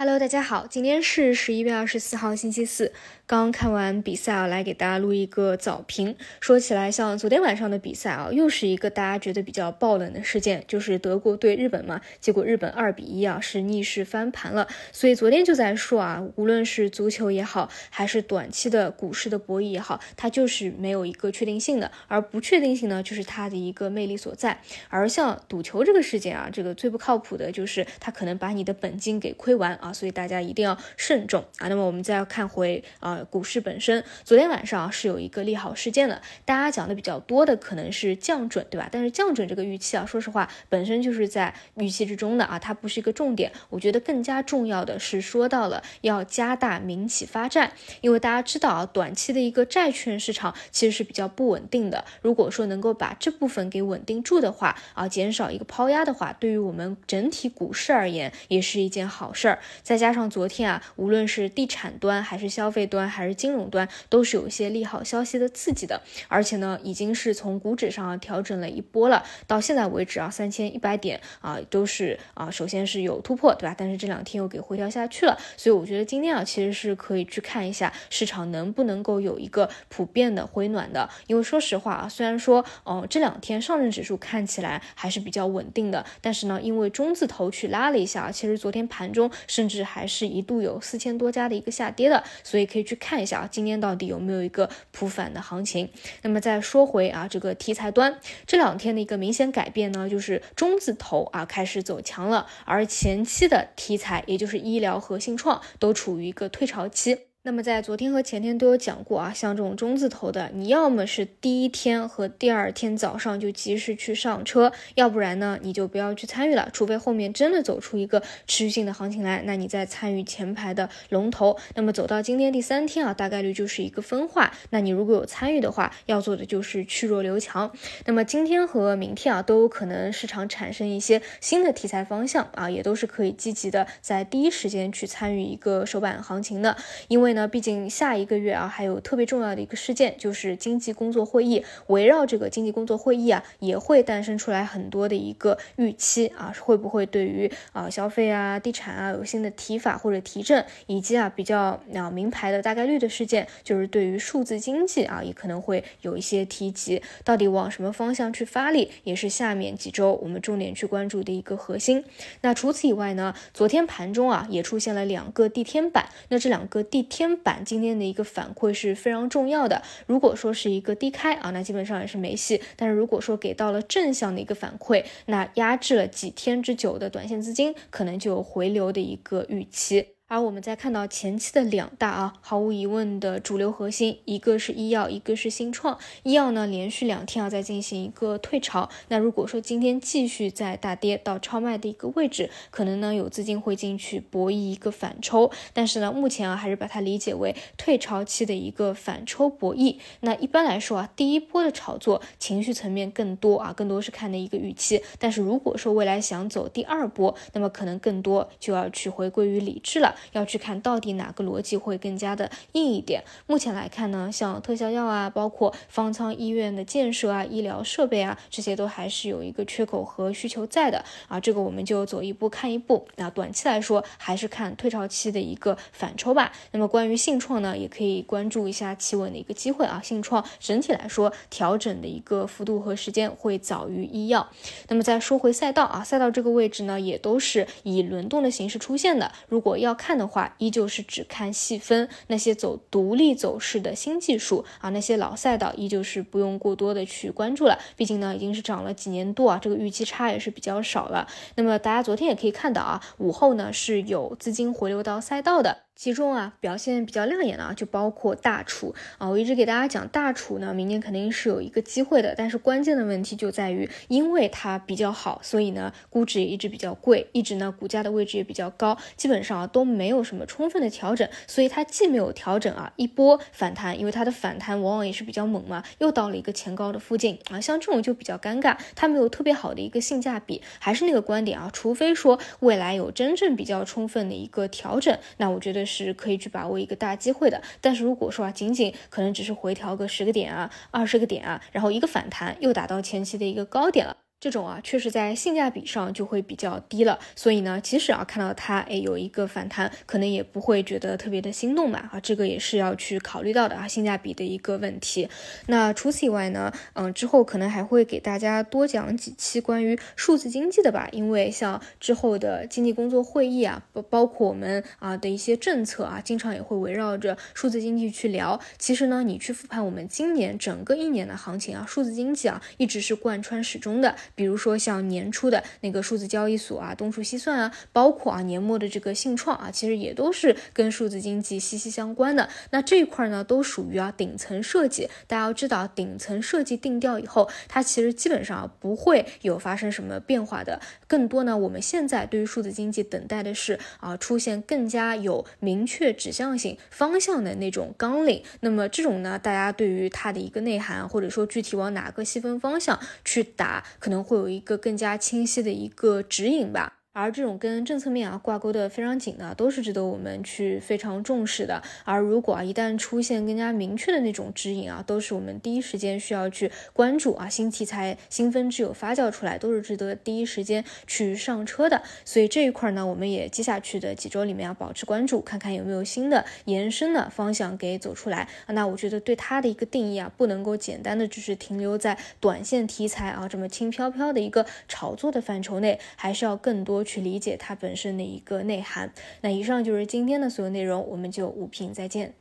Hello，大家好，今天是十一月二十四号，星期四。刚看完比赛啊，来给大家录一个早评。说起来，像昨天晚上的比赛啊，又是一个大家觉得比较爆冷的事件，就是德国对日本嘛。结果日本二比一啊，是逆势翻盘了。所以昨天就在说啊，无论是足球也好，还是短期的股市的博弈也好，它就是没有一个确定性的。而不确定性呢，就是它的一个魅力所在。而像赌球这个事件啊，这个最不靠谱的就是它可能把你的本金给亏完啊。所以大家一定要慎重啊。那么我们再要看回啊。股市本身，昨天晚上是有一个利好事件的，大家讲的比较多的可能是降准，对吧？但是降准这个预期啊，说实话本身就是在预期之中的啊，它不是一个重点。我觉得更加重要的是说到了要加大民企发债，因为大家知道啊，短期的一个债券市场其实是比较不稳定的。如果说能够把这部分给稳定住的话啊，减少一个抛压的话，对于我们整体股市而言也是一件好事儿。再加上昨天啊，无论是地产端还是消费端，还是金融端都是有一些利好消息的刺激的，而且呢，已经是从股指上调整了一波了。到现在为止啊，三千一百点啊，都是啊，首先是有突破，对吧？但是这两天又给回调下去了，所以我觉得今天啊，其实是可以去看一下市场能不能够有一个普遍的回暖的。因为说实话啊，虽然说哦这两天上证指数看起来还是比较稳定的，但是呢，因为中字头去拉了一下，其实昨天盘中甚至还是一度有四千多家的一个下跌的，所以可以去。看一下啊，今天到底有没有一个普反的行情？那么再说回啊，这个题材端这两天的一个明显改变呢，就是中字头啊开始走强了，而前期的题材，也就是医疗和信创，都处于一个退潮期。那么在昨天和前天都有讲过啊，像这种中字头的，你要么是第一天和第二天早上就及时去上车，要不然呢你就不要去参与了，除非后面真的走出一个持续性的行情来，那你再参与前排的龙头。那么走到今天第三天啊，大概率就是一个分化。那你如果有参与的话，要做的就是去弱留强。那么今天和明天啊，都有可能市场产生一些新的题材方向啊，也都是可以积极的在第一时间去参与一个首板行情的，因为。那毕竟下一个月啊，还有特别重要的一个事件，就是经济工作会议。围绕这个经济工作会议啊，也会诞生出来很多的一个预期啊，会不会对于啊消费啊、地产啊有新的提法或者提振，以及啊比较啊名牌的大概率的事件，就是对于数字经济啊也可能会有一些提及。到底往什么方向去发力，也是下面几周我们重点去关注的一个核心。那除此以外呢，昨天盘中啊也出现了两个地天板，那这两个地天天。板今天的一个反馈是非常重要的。如果说是一个低开啊，那基本上也是没戏。但是如果说给到了正向的一个反馈，那压制了几天之久的短线资金，可能就有回流的一个预期。而我们再看到前期的两大啊，毫无疑问的主流核心，一个是医药，一个是新创。医药呢，连续两天啊在进行一个退潮。那如果说今天继续在大跌到超卖的一个位置，可能呢有资金会进去博弈一个反抽。但是呢，目前啊还是把它理解为退潮期的一个反抽博弈。那一般来说啊，第一波的炒作情绪层面更多啊，更多是看的一个预期。但是如果说未来想走第二波，那么可能更多就要去回归于理智了。要去看到底哪个逻辑会更加的硬一点。目前来看呢，像特效药啊，包括方舱医院的建设啊、医疗设备啊，这些都还是有一个缺口和需求在的啊。这个我们就走一步看一步。那短期来说，还是看退潮期的一个反抽吧。那么关于信创呢，也可以关注一下企稳的一个机会啊。信创整体来说，调整的一个幅度和时间会早于医药。那么再说回赛道啊，赛道这个位置呢，也都是以轮动的形式出现的。如果要看看的话，依旧是只看细分那些走独立走势的新技术啊，那些老赛道依旧是不用过多的去关注了。毕竟呢，已经是涨了几年多啊，这个预期差也是比较少了。那么大家昨天也可以看到啊，午后呢是有资金回流到赛道的。其中啊，表现比较亮眼的啊，就包括大厨啊。我一直给大家讲，大厨呢，明年肯定是有一个机会的。但是关键的问题就在于，因为它比较好，所以呢，估值也一直比较贵，一直呢，股价的位置也比较高，基本上啊都没有什么充分的调整。所以它既没有调整啊，一波反弹，因为它的反弹往往也是比较猛嘛，又到了一个前高的附近啊，像这种就比较尴尬，它没有特别好的一个性价比。还是那个观点啊，除非说未来有真正比较充分的一个调整，那我觉得。是可以去把握一个大机会的，但是如果说啊，仅仅可能只是回调个十个点啊、二十个点啊，然后一个反弹又达到前期的一个高点了。这种啊，确实在性价比上就会比较低了，所以呢，即使啊看到它哎有一个反弹，可能也不会觉得特别的心动吧啊，这个也是要去考虑到的啊，性价比的一个问题。那除此以外呢，嗯，之后可能还会给大家多讲几期关于数字经济的吧，因为像之后的经济工作会议啊，包包括我们啊的一些政策啊，经常也会围绕着数字经济去聊。其实呢，你去复盘我们今年整个一年的行情啊，数字经济啊一直是贯穿始终的。比如说像年初的那个数字交易所啊，东数西算啊，包括啊年末的这个信创啊，其实也都是跟数字经济息息相关的。那这一块呢，都属于啊顶层设计。大家要知道，顶层设计定调以后，它其实基本上不会有发生什么变化的。更多呢，我们现在对于数字经济等待的是啊出现更加有明确指向性方向的那种纲领。那么这种呢，大家对于它的一个内涵，或者说具体往哪个细分方向去打，可能。会有一个更加清晰的一个指引吧。而这种跟政策面啊挂钩的非常紧的，都是值得我们去非常重视的。而如果啊一旦出现更加明确的那种指引啊，都是我们第一时间需要去关注啊。新题材、新分支有发酵出来，都是值得第一时间去上车的。所以这一块呢，我们也接下去的几周里面要保持关注，看看有没有新的延伸的方向给走出来。那我觉得对它的一个定义啊，不能够简单的只是停留在短线题材啊这么轻飘飘的一个炒作的范畴内，还是要更多。去理解它本身的一个内涵。那以上就是今天的所有内容，我们就五评再见。